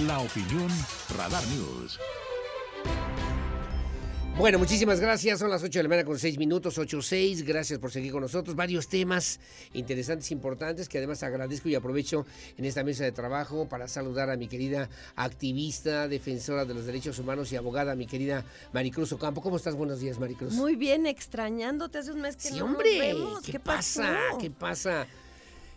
La opinión Radar News. Bueno, muchísimas gracias. Son las 8 de la mañana con 6 minutos, 8 6. Gracias por seguir con nosotros. Varios temas interesantes, importantes, que además agradezco y aprovecho en esta mesa de trabajo para saludar a mi querida activista, defensora de los derechos humanos y abogada, mi querida Maricruz Ocampo. ¿Cómo estás? Buenos días, Maricruz. Muy bien, extrañándote hace un mes que sí, no hombre, nos vemos. ¿Qué, ¿Qué, pasa? pasó? ¿Qué pasa?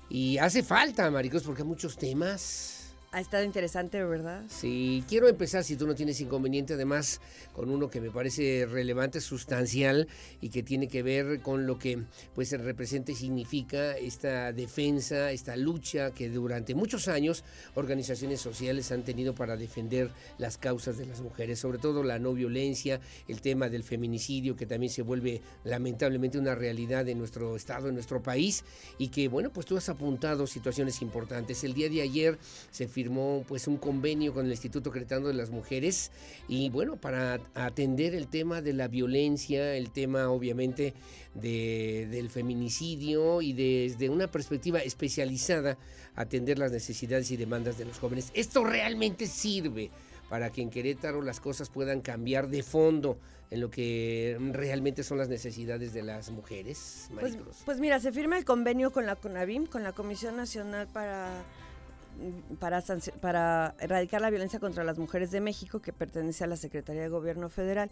Y hace falta, Maricruz, porque hay muchos temas. Ha estado interesante, ¿verdad? Sí, quiero empezar, si tú no tienes inconveniente, además con uno que me parece relevante, sustancial y que tiene que ver con lo que pues representa y significa esta defensa, esta lucha que durante muchos años organizaciones sociales han tenido para defender las causas de las mujeres, sobre todo la no violencia, el tema del feminicidio que también se vuelve lamentablemente una realidad en nuestro estado, en nuestro país y que bueno, pues tú has apuntado situaciones importantes. El día de ayer se firmó pues un convenio con el Instituto Cretano de las Mujeres y bueno, para atender el tema de la violencia, el tema obviamente de, del feminicidio y desde una perspectiva especializada atender las necesidades y demandas de los jóvenes. Esto realmente sirve para que en Querétaro las cosas puedan cambiar de fondo en lo que realmente son las necesidades de las mujeres. Pues, pues mira, se firma el convenio con la CONAVIM, con la Comisión Nacional para, para, para erradicar la violencia contra las mujeres de México, que pertenece a la Secretaría de Gobierno Federal.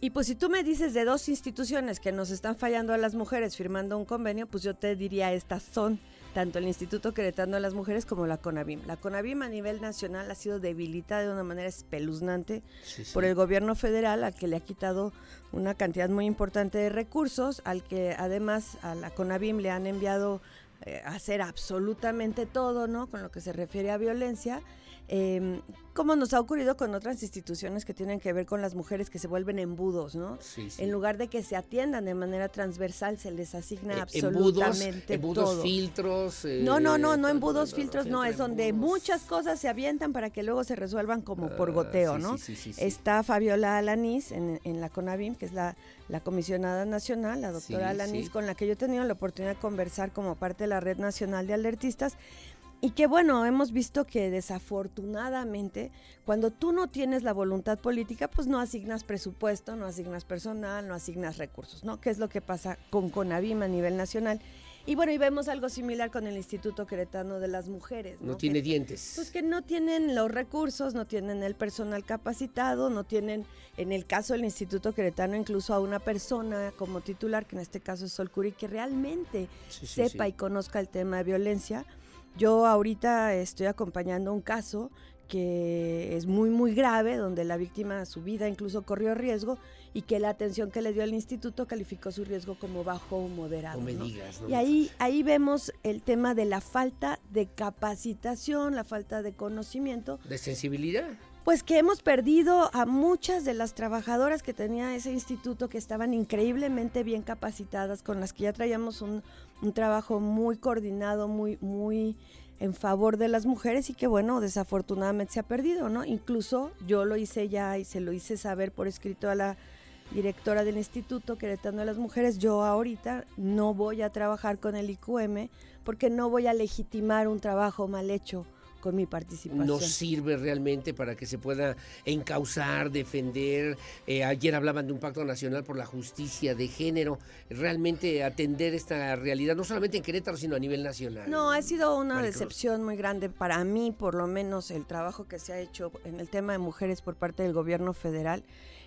Y pues si tú me dices de dos instituciones que nos están fallando a las mujeres firmando un convenio, pues yo te diría estas son tanto el Instituto Queretano de las Mujeres como la CONAVIM. La CONAVIM a nivel nacional ha sido debilitada de una manera espeluznante Sí, sí. por el gobierno federal al que le ha quitado una cantidad muy importante de recursos, al que además a la CONAVIM le han enviado eh, hacer absolutamente todo, ¿no? Con lo que se refiere a violencia. Eh, como nos ha ocurrido con otras instituciones que tienen que ver con las mujeres que se vuelven embudos, ¿no? Sí, sí. En lugar de que se atiendan de manera transversal, se les asigna Eh, absolutamente embudos, todo. filtros. eh, No, no, no, no embudos, filtros, no, es donde embudos. muchas cosas se avientan para que luego se resuelvan como por goteo, Ah, sí, ¿no? sí, sí, sí. Está Fabiola Alanís en, en la CONAVIM, que es la, la comisionada nacional, la doctora Alanís, con la que yo he tenido la oportunidad de conversar como parte de la Red Nacional de Alertistas. Y que bueno, hemos visto que desafortunadamente, cuando tú no tienes la voluntad política, pues no asignas presupuesto, no asignas personal, no asignas recursos, ¿no? Que es lo que pasa con CONAVIM a nivel nacional. Y bueno, y vemos algo similar con el Instituto Queretano de las Mujeres. No Que- tiene dientes. pues que no tienen los recursos, no tienen el personal capacitado, no tienen, en el caso del Instituto Queretano, incluso a una persona como titular, que en este caso es Sol Curi, que realmente Sí, sí, sepa sí. y conozca el tema de violencia. Yo ahorita estoy acompañando un caso que es muy, muy grave, donde la víctima, su vida incluso corrió riesgo y que la atención que le dio el instituto calificó su riesgo como bajo o moderado. No me ¿no? digas. no Y ahí, ahí vemos el tema de la falta de capacitación, la falta de conocimiento, ¿De sensibilidad? pues que hemos perdido a muchas de las trabajadoras que tenía ese instituto que estaban increíblemente bien capacitadas, con las que ya traíamos un, un trabajo muy coordinado, muy, muy en favor de las mujeres y que bueno, desafortunadamente se ha perdido, ¿no? Incluso yo lo hice ya y se lo hice saber por escrito a la directora del Instituto Queretano de las Mujeres, yo ahorita no voy a trabajar con el IQM porque no voy a legitimar un trabajo mal hecho con mi participación. no sirve realmente para que se pueda encauzar, defender. Eh, ayer hablaban de un pacto nacional por la justicia de género. Realmente atender esta realidad, no solamente en Querétaro, sino a nivel nacional. No, ha sido una Maricruz. decepción muy grande para mí, por lo menos el trabajo que se ha hecho en el tema de mujeres por parte del gobierno federal.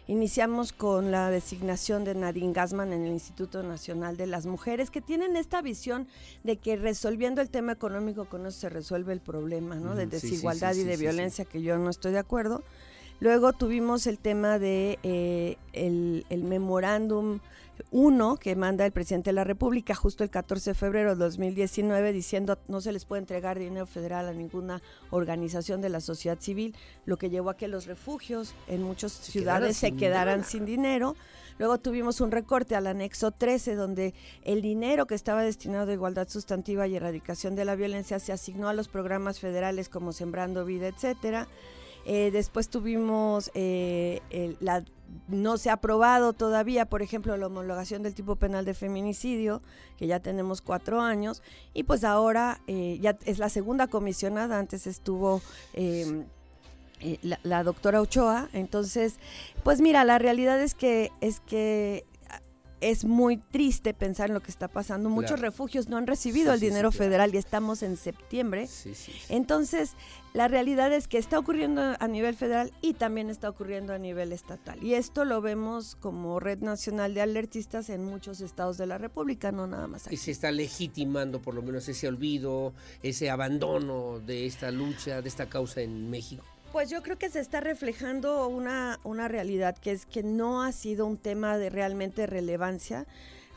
Iniciamos con la designación de Nadine Gassman en el Instituto Nacional de las Mujeres, que tienen esta visión de que resolviendo el tema económico con eso se resuelve el problema, ¿no? De Ujú, sí, sí, desigualdad sí, y de violencia, que yo no estoy de acuerdo. Luego tuvimos el tema de eh, el, el memorándum 1 que manda el presidente de la República justo el 14 de febrero de 2019 diciendo no se les puede entregar dinero federal a ninguna organización de la sociedad civil, lo que llevó a que los refugios en muchas Se ciudades se quedaran sin dinero. Luego tuvimos un recorte al anexo 13 donde el dinero que estaba destinado a igualdad sustantiva y erradicación de la violencia se asignó a los programas federales como Sembrando Vida, etcétera. Eh, después tuvimos eh, el- la no se ha aprobado todavía, por ejemplo, la homologación del tipo penal de feminicidio, que ya tenemos cuatro años, y pues ahora eh, ya es la segunda comisionada, antes estuvo eh, eh, la, la doctora Ochoa. Entonces, pues mira, la realidad es que es que es muy triste pensar en lo que está pasando. Muchos Claro. refugios no han recibido Sí, el sí, sí, dinero federal y estamos en septiembre. Entonces, la realidad es que está ocurriendo a nivel federal y también está ocurriendo a nivel estatal. Y esto lo vemos como Red Nacional de Alertistas en muchos estados de la República, no nada más Y aquí. se está legitimando por lo menos ese olvido, ese abandono de esta lucha, de esta causa en México. Pues yo creo que se está reflejando una, una realidad que es que no ha sido un tema de realmente relevancia.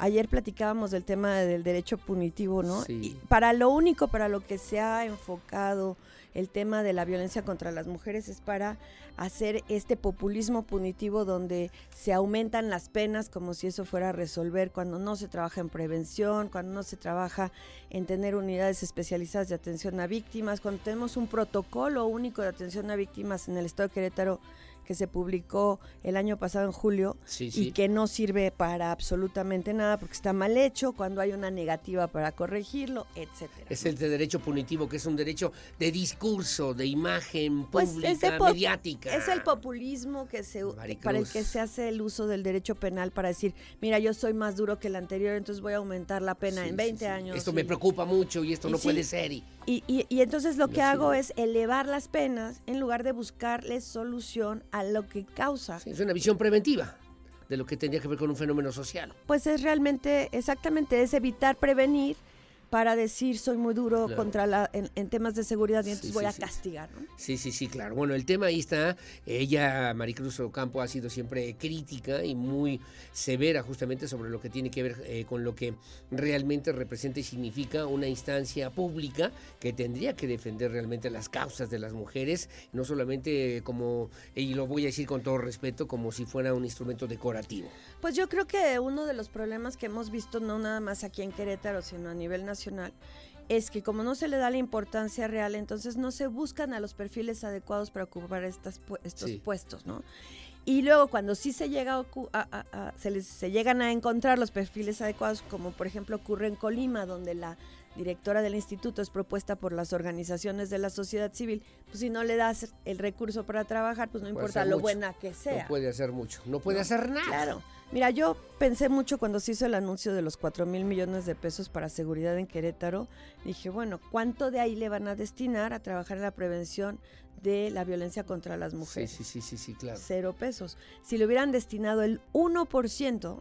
Ayer platicábamos del tema del derecho punitivo, ¿no? Sí. Y para lo único para lo que se ha enfocado el tema de la violencia contra las mujeres es para hacer este populismo punitivo donde se aumentan las penas como si eso fuera a resolver cuando no se trabaja en prevención, cuando no se trabaja en tener unidades especializadas de atención a víctimas, cuando tenemos un protocolo único de atención a víctimas en el estado de Querétaro que se publicó el año pasado en julio Sí, y que no sirve para absolutamente nada porque está mal hecho, cuando hay una negativa para corregirlo, etcétera. Es el de derecho punitivo, que es un derecho de discurso, de imagen Pues pública, es mediática. Es el populismo que se Maricruz. para el que se hace el uso del derecho penal para decir, mira, yo soy más duro que el anterior, entonces voy a aumentar la pena Sí, en sí, 20 sí. años. Esto y- me preocupa mucho y esto y no puede ser. Y, Y, entonces lo que hago es elevar las penas en lugar de buscarle solución a lo que causa. sí, es una visión preventiva de lo que tendría que ver con un fenómeno social. Pues es realmente, exactamente, es evitar prevenir para decir soy muy duro Claro. contra la, en, en temas de seguridad y entonces sí, voy a castigar, ¿no? Sí, sí, sí, claro. Bueno, el tema ahí está. Ella, Maricruz Ocampo, ha sido siempre crítica y muy severa justamente sobre lo que tiene que ver eh, con lo que realmente representa y significa una instancia pública que tendría que defender realmente las causas de las mujeres, no solamente como, y lo voy a decir con todo respeto, como si fuera un instrumento decorativo. Pues yo creo que uno de los problemas que hemos visto, no nada más aquí en Querétaro, sino a nivel nacional, es que como no se le da la importancia real, entonces no se buscan a los perfiles adecuados para ocupar estas, estos Sí. puestos, ¿no? Y luego cuando sí se llega a, se, les, se llegan a encontrar los perfiles adecuados, como por ejemplo ocurre en Colima, donde la directora del instituto es propuesta por las organizaciones de la sociedad civil, pues si no le das el recurso para trabajar, pues no Puede importa lo mucho. buena que sea. No puede hacer mucho, no puede No, hacer nada. Claro. Mira, yo pensé mucho cuando se hizo el anuncio de los 4 mil millones de pesos para seguridad en Querétaro. Dije, bueno, ¿cuánto de ahí le van a destinar a trabajar en la prevención de la violencia contra las Sí, mujeres? sí, sí, sí, sí, claro. Cero pesos. Si le hubieran destinado el 1%,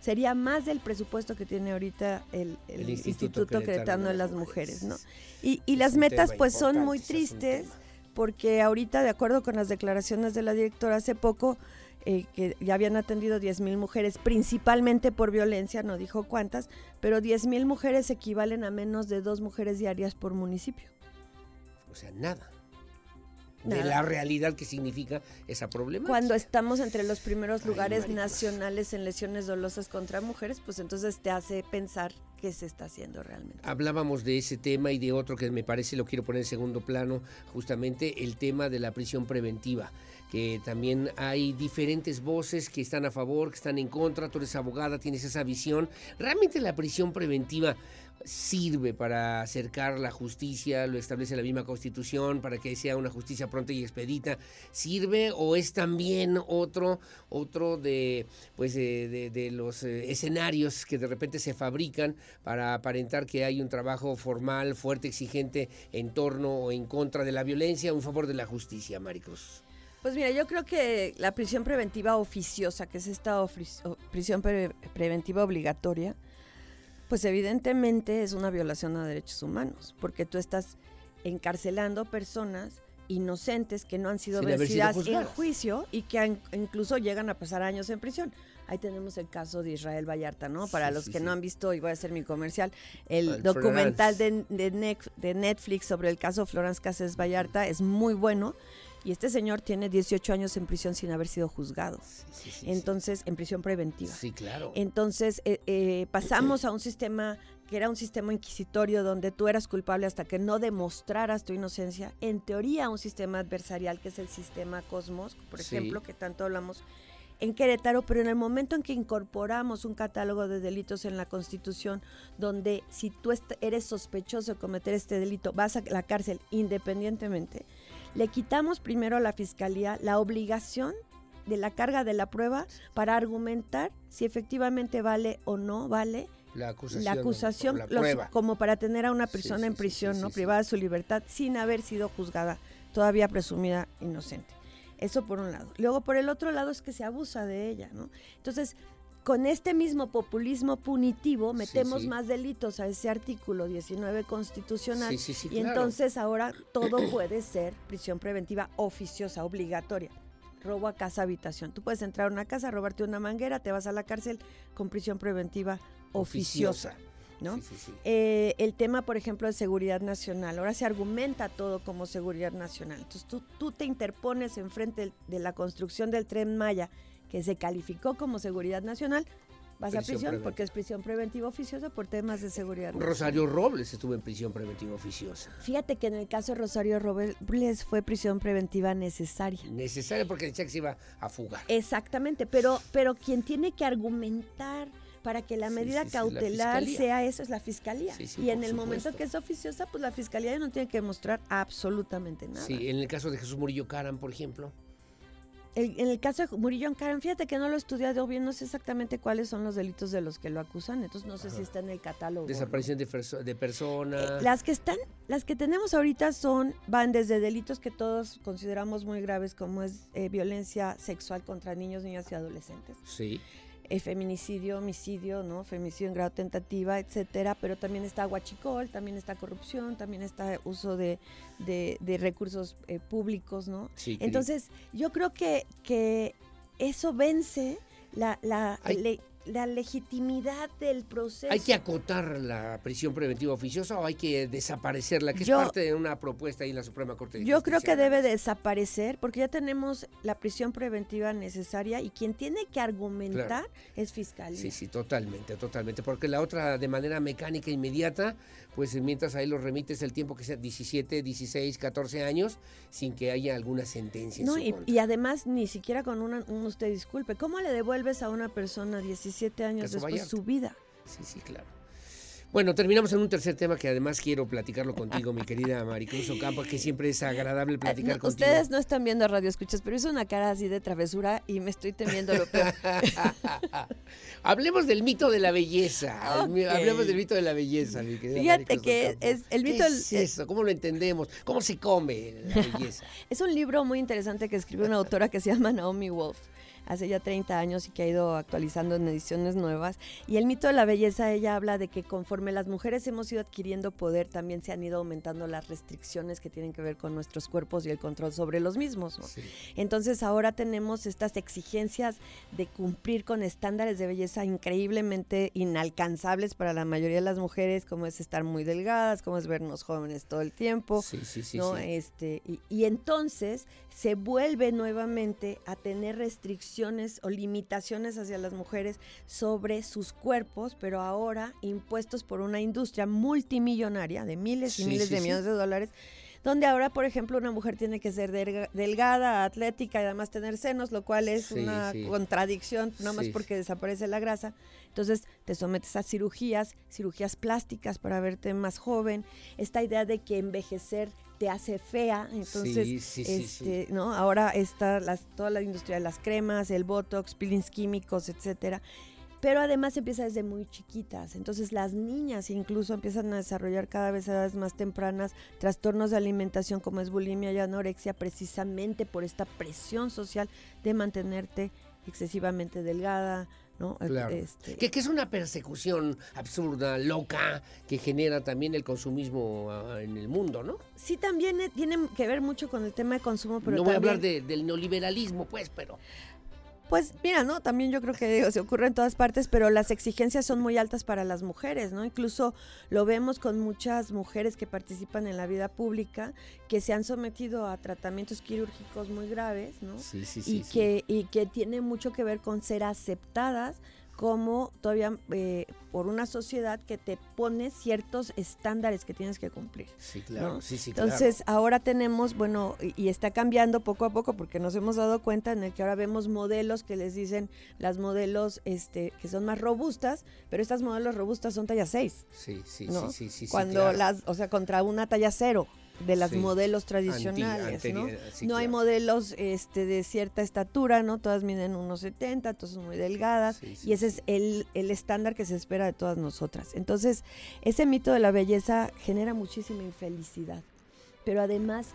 sería más del presupuesto que tiene ahorita el, el El Instituto, Instituto Queretano de las Mujeres, ¿no? Y, y las metas pues son muy tristes porque ahorita, de acuerdo con las declaraciones de la directora hace poco, eh, que ya habían atendido 10 mil mujeres, principalmente por violencia, no dijo cuántas, pero 10 mil mujeres equivalen a menos de dos mujeres diarias por municipio. O sea, nada. De Nada. la realidad que significa esa problemática. Cuando estamos entre los primeros lugares nacionales en lesiones dolosas contra mujeres, pues entonces te hace pensar qué se está haciendo realmente. Hablábamos de ese tema y de otro que me parece lo quiero poner en segundo plano, justamente el tema de la prisión preventiva, que también hay diferentes voces que están a favor, que están en contra, tú eres abogada, tienes esa visión. ¿Realmente la prisión preventiva sirve para acercar la justicia, lo establece la misma constitución, para que sea una justicia pronta y expedita? ¿Sirve o es también otro, otro de, pues de, los eh, escenarios que de repente se fabrican para aparentar que hay un trabajo formal, fuerte, exigente en torno o en contra de la violencia en favor de la justicia, Maricruz? Pues mira, yo creo que la prisión preventiva oficiosa, que es esta prisión pre- preventiva obligatoria, pues evidentemente es una violación a derechos humanos, porque tú estás encarcelando personas inocentes que no han sido Sin haber sido vencidas en juicio y que han- incluso llegan a pasar años en prisión. Ahí tenemos el caso de Israel Vallarta, ¿no? Para Sí, los que sí. no han visto, y voy a hacer mi comercial, el El documental de, de de Netflix sobre el caso Florence Cassés Vallarta es muy bueno. Y este señor tiene 18 años en prisión sin haber sido juzgado. Sí, sí, sí, Entonces, en prisión preventiva. sí, claro. Entonces, eh, eh, pasamos a un sistema que era un sistema inquisitorio donde tú eras culpable hasta que no demostraras tu inocencia. En teoría, un sistema adversarial que es el sistema Cosmos, por ejemplo, que tanto hablamos en Querétaro, pero en el momento en que incorporamos un catálogo de delitos en la Constitución, donde si tú eres sospechoso de cometer este delito, vas a la cárcel independientemente, le quitamos primero a la fiscalía la obligación de la carga de la prueba para argumentar si efectivamente vale o no vale La acusación. la acusación la los- prueba. como para tener a una persona sí, en prisión, sí, ¿no? Privada de su libertad sin haber sido juzgada, todavía presumida inocente. Eso por un lado. Luego por el otro lado es que se abusa de ella, ¿no? Entonces, con este mismo populismo punitivo metemos sí. más delitos a ese artículo 19 constitucional Sí, sí, sí, y claro. entonces ahora todo puede ser prisión preventiva oficiosa, obligatoria. Robo a casa, habitación. Tú puedes entrar a una casa, robarte una manguera, te vas a la cárcel con prisión preventiva oficiosa. ¿no? Sí, sí, sí. Eh, el tema, por ejemplo, de seguridad nacional. Ahora se argumenta todo como seguridad nacional. Entonces tú, tú te interpones enfrente de la construcción del tren Maya, que se calificó como seguridad nacional, vas a Prisión prisión preventiva. porque es prisión preventiva oficiosa por temas de seguridad. Rosario Robles estuvo en prisión preventiva oficiosa. Fíjate que en el caso de Rosario Robles fue prisión preventiva necesaria. Necesaria porque decía que se iba a fugar. Exactamente, pero, pero quien tiene que argumentar para que la medida sí, sí, la cautelar sea eso es la fiscalía. Sí, sí, y en el momento que es oficiosa, pues la fiscalía ya no tiene que demostrar absolutamente nada. Sí, en el caso de Jesús Murillo Caram, por ejemplo. El- en el caso de Murillo Ancaran, fíjate que no lo he estudiado bien, no sé exactamente cuáles son los delitos de los que lo acusan, entonces no sé si está en el catálogo. ¿no? Desaparición de, perso- de persona. Eh, las que están, las que tenemos ahorita son, van desde delitos que todos consideramos muy graves, como es eh, violencia sexual contra niños, niñas y adolescentes. Sí. Eh, feminicidio, homicidio, ¿no? Femicidio en grado tentativa, etcétera, pero también está guachicol, también está corrupción, también está uso de, de- de recursos eh, públicos, ¿no? sí Entonces, yo creo que, que eso vence la, la, Hay- le- la legitimidad del proceso. ¿Hay que acotar la prisión preventiva oficiosa o hay que desaparecerla? Que Yo- es parte de una propuesta ahí en la Suprema Corte de Yo creo que debe desaparecer porque ya tenemos la prisión preventiva necesaria y quien tiene que argumentar es fiscalía. Sí, sí, totalmente, totalmente. Porque la otra, de manera mecánica inmediata, pues mientras ahí los remites el tiempo que sea 17, 16, 14 años, sin que haya alguna sentencia en No, su y, contra. y además ni siquiera con una, un usted disculpe, ¿cómo le devuelves a una persona 17 años Caso después Vallarta. su vida? Sí, sí, claro. Bueno, terminamos en un tercer tema que además quiero platicarlo contigo, mi querida Maricruz Ocampo, que siempre es agradable Eh, platicar no, contigo. ustedes no están viendo radio escuchas, pero hizo una cara así de travesura y me estoy temiendo lo peor. Hablemos del mito de la belleza. Ok. Hablemos del mito de la belleza, mi querida Fíjate que es el mito ¿Qué es eso? ¿Cómo lo entendemos? ¿Cómo se come la belleza? Es un libro muy interesante que escribió una autora que se llama Naomi Wolf hace ya 30 años y que ha ido actualizando en ediciones nuevas. Y el mito de la belleza, ella habla de que conforme las mujeres hemos ido adquiriendo poder, también se han ido aumentando las restricciones que tienen que ver con nuestros cuerpos y el control sobre los mismos. ¿no? Sí. Entonces ahora tenemos estas exigencias de cumplir con estándares de belleza increíblemente inalcanzables para la mayoría de las mujeres, como es estar muy delgadas, como es vernos jóvenes todo el tiempo. Sí, sí, sí, ¿no? sí. Este, y, y entonces se vuelve nuevamente a tener restricciones o limitaciones hacia las mujeres sobre sus cuerpos, pero ahora impuestos por una industria multimillonaria de miles y Sí, miles sí, de sí. millones de dólares. Donde ahora, por ejemplo, una mujer tiene que ser delga- delgada, atlética y además tener senos, lo cual es Sí, una sí. contradicción, nada más Sí. porque desaparece la grasa. Entonces te sometes a cirugías, cirugías plásticas para verte más joven. Esta idea de que envejecer te hace fea, entonces, Sí, sí, sí, sí. este, ¿no? Ahora está las, toda la industria de las cremas, el botox, peelings químicos, etcétera. Pero además empieza desde muy chiquitas. Entonces las niñas incluso empiezan a desarrollar cada vez a edades más tempranas trastornos de alimentación como es bulimia y anorexia precisamente por esta presión social de mantenerte excesivamente delgada, ¿no? Claro. Este, Que, que es una persecución absurda, loca, que genera también el consumismo ah, en el mundo, ¿no? sí también eh, tiene que ver mucho con el tema de consumo, pero no voy a hablar de- del neoliberalismo, pues, pero Pues mira, ¿no? También yo creo que digo, se ocurre en todas partes, pero las exigencias son muy altas para las mujeres, ¿no? Incluso lo vemos con muchas mujeres que participan en la vida pública, que se han sometido a tratamientos quirúrgicos muy graves, ¿no? sí, sí, y, sí. sí. que, y que tiene mucho que ver con ser aceptadas como todavía eh, por una sociedad que te pone ciertos estándares que tienes que cumplir. Sí, claro, ¿no? sí, sí, claro. Entonces, ahora tenemos, bueno, y, y está cambiando poco a poco porque nos hemos dado cuenta en el que ahora vemos modelos que les dicen las modelos este que son más robustas, pero estas modelos robustas son talla 6, Sí, sí, ¿no? sí, sí, sí, sí, Cuando claro. las, o sea, contra una talla 0. De las Sí. modelos Anti- tradicionales, ¿no? sí, no hay modelos este, de cierta estatura, ¿no? Todas miden unos 70, todas son muy delgadas. Sí, y ese es el, el estándar que se espera de todas nosotras. Entonces, ese mito de la belleza genera muchísima infelicidad. Pero además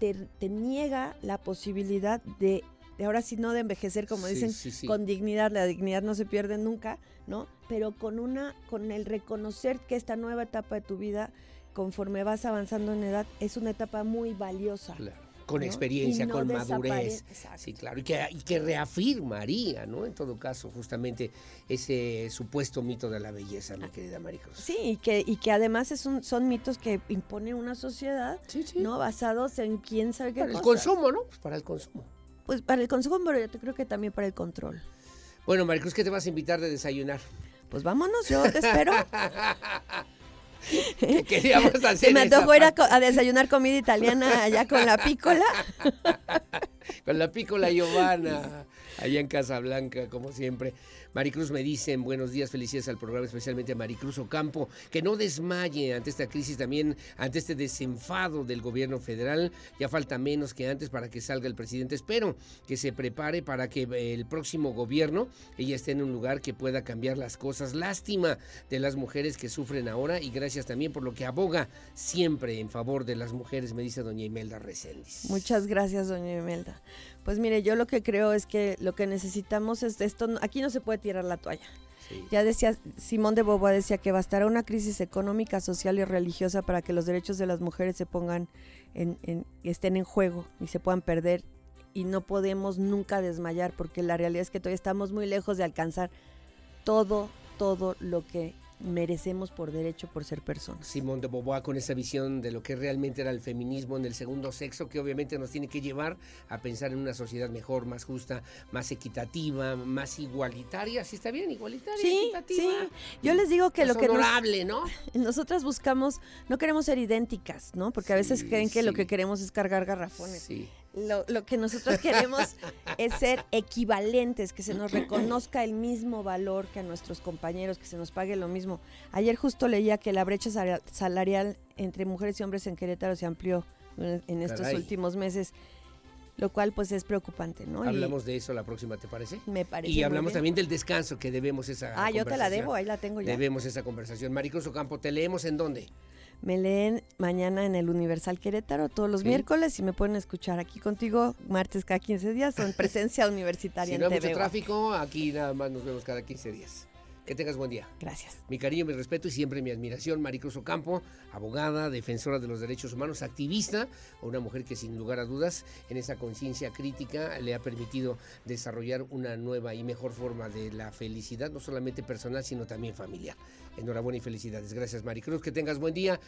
te, te niega la posibilidad de, de ahora sí no de envejecer, como dicen, con dignidad. La dignidad no se pierde nunca, ¿no? Pero con una, con el reconocer que esta nueva etapa de tu vida, conforme vas avanzando en edad, es una etapa muy valiosa. Claro, Con ¿no? experiencia, no con madurez. Exacto. Sí, claro. Y que, y que reafirmaría, ¿no? En todo caso, justamente ese supuesto mito de la belleza, mi querida Maricruz. Sí, y que, y que además es un- son mitos que impone una sociedad, Sí, sí. ¿no? Basados en quién sabe qué Para el consumo, ¿no? Pues para el consumo. Pues para el consumo, pero yo te creo que también para el control. Bueno, Maricruz, ¿qué te vas a invitar de desayunar? Pues vámonos, yo te espero. Que queríamos hacer Se me antojó ir a, a desayunar comida italiana allá con la pícola. Con la pícola Giovanna, allá en Casablanca, como siempre. Maricruz me dicen, buenos días, felicidades al programa, especialmente a Maricruz Ocampo, que no desmaye ante esta crisis también, ante este desenfado del gobierno federal. Ya falta menos que antes para que salga el presidente. Espero que se prepare para que eh, el próximo gobierno, ella esté en un lugar que pueda cambiar las cosas. Lástima de las mujeres que sufren ahora y gracias también por lo que aboga siempre en favor de las mujeres, me dice doña Imelda Reséndiz. Muchas gracias, doña Imelda. Pues mire, yo lo que creo es que lo que necesitamos es esto. Aquí no se puede tirar la toalla. Sí. Ya decía, Simón de Beauvoir decía que bastará una crisis económica, social y religiosa para que los derechos de las mujeres se pongan en, en- estén en juego y se puedan perder. Y no podemos nunca desmayar porque la realidad es que todavía estamos muy lejos de alcanzar todo, todo lo que merecemos por derecho por ser personas. Simón de Beauvoir con esa visión de lo que realmente era el feminismo en el segundo sexo, que obviamente nos tiene que llevar a pensar en una sociedad mejor, más justa, más equitativa, más igualitaria. ¿Sí está bien? Igualitaria, Sí, equitativa. sí. Yo les digo que más lo que nos, honorable, ¿no? nosotras buscamos, no queremos ser idénticas, ¿no? Porque a veces Sí, creen que lo que queremos es cargar garrafones. Sí. Lo, lo que nosotros queremos es ser equivalentes, que se nos reconozca el mismo valor que a nuestros compañeros, que se nos pague lo mismo. Ayer justo leía que la brecha sala- salarial entre mujeres y hombres en Querétaro se amplió en, en estos Caray. últimos meses, lo cual pues es preocupante, ¿no? Y Hablamos de eso la próxima, ¿te parece? me parece Y hablamos bien. también del descanso, que debemos esa Ah, yo te la debo, ahí la tengo ya. Debemos esa conversación. Maricruz Ocampo, ¿te leemos en dónde? Me leen mañana en el Universal Querétaro todos los Sí. miércoles y me pueden escuchar aquí contigo martes cada 15 días o en presencia universitaria Si en hay TV. mucho tráfico, aquí nada más nos vemos cada 15 días. Que tengas buen día. Gracias. Mi cariño, mi respeto y siempre mi admiración, Maricruz Ocampo, abogada, defensora de los derechos humanos, activista, una mujer que sin lugar a dudas en esa conciencia crítica le ha permitido desarrollar una nueva y mejor forma de la felicidad, no solamente personal, sino también familiar. Enhorabuena y felicidades. Gracias, Maricruz. Que tengas buen día.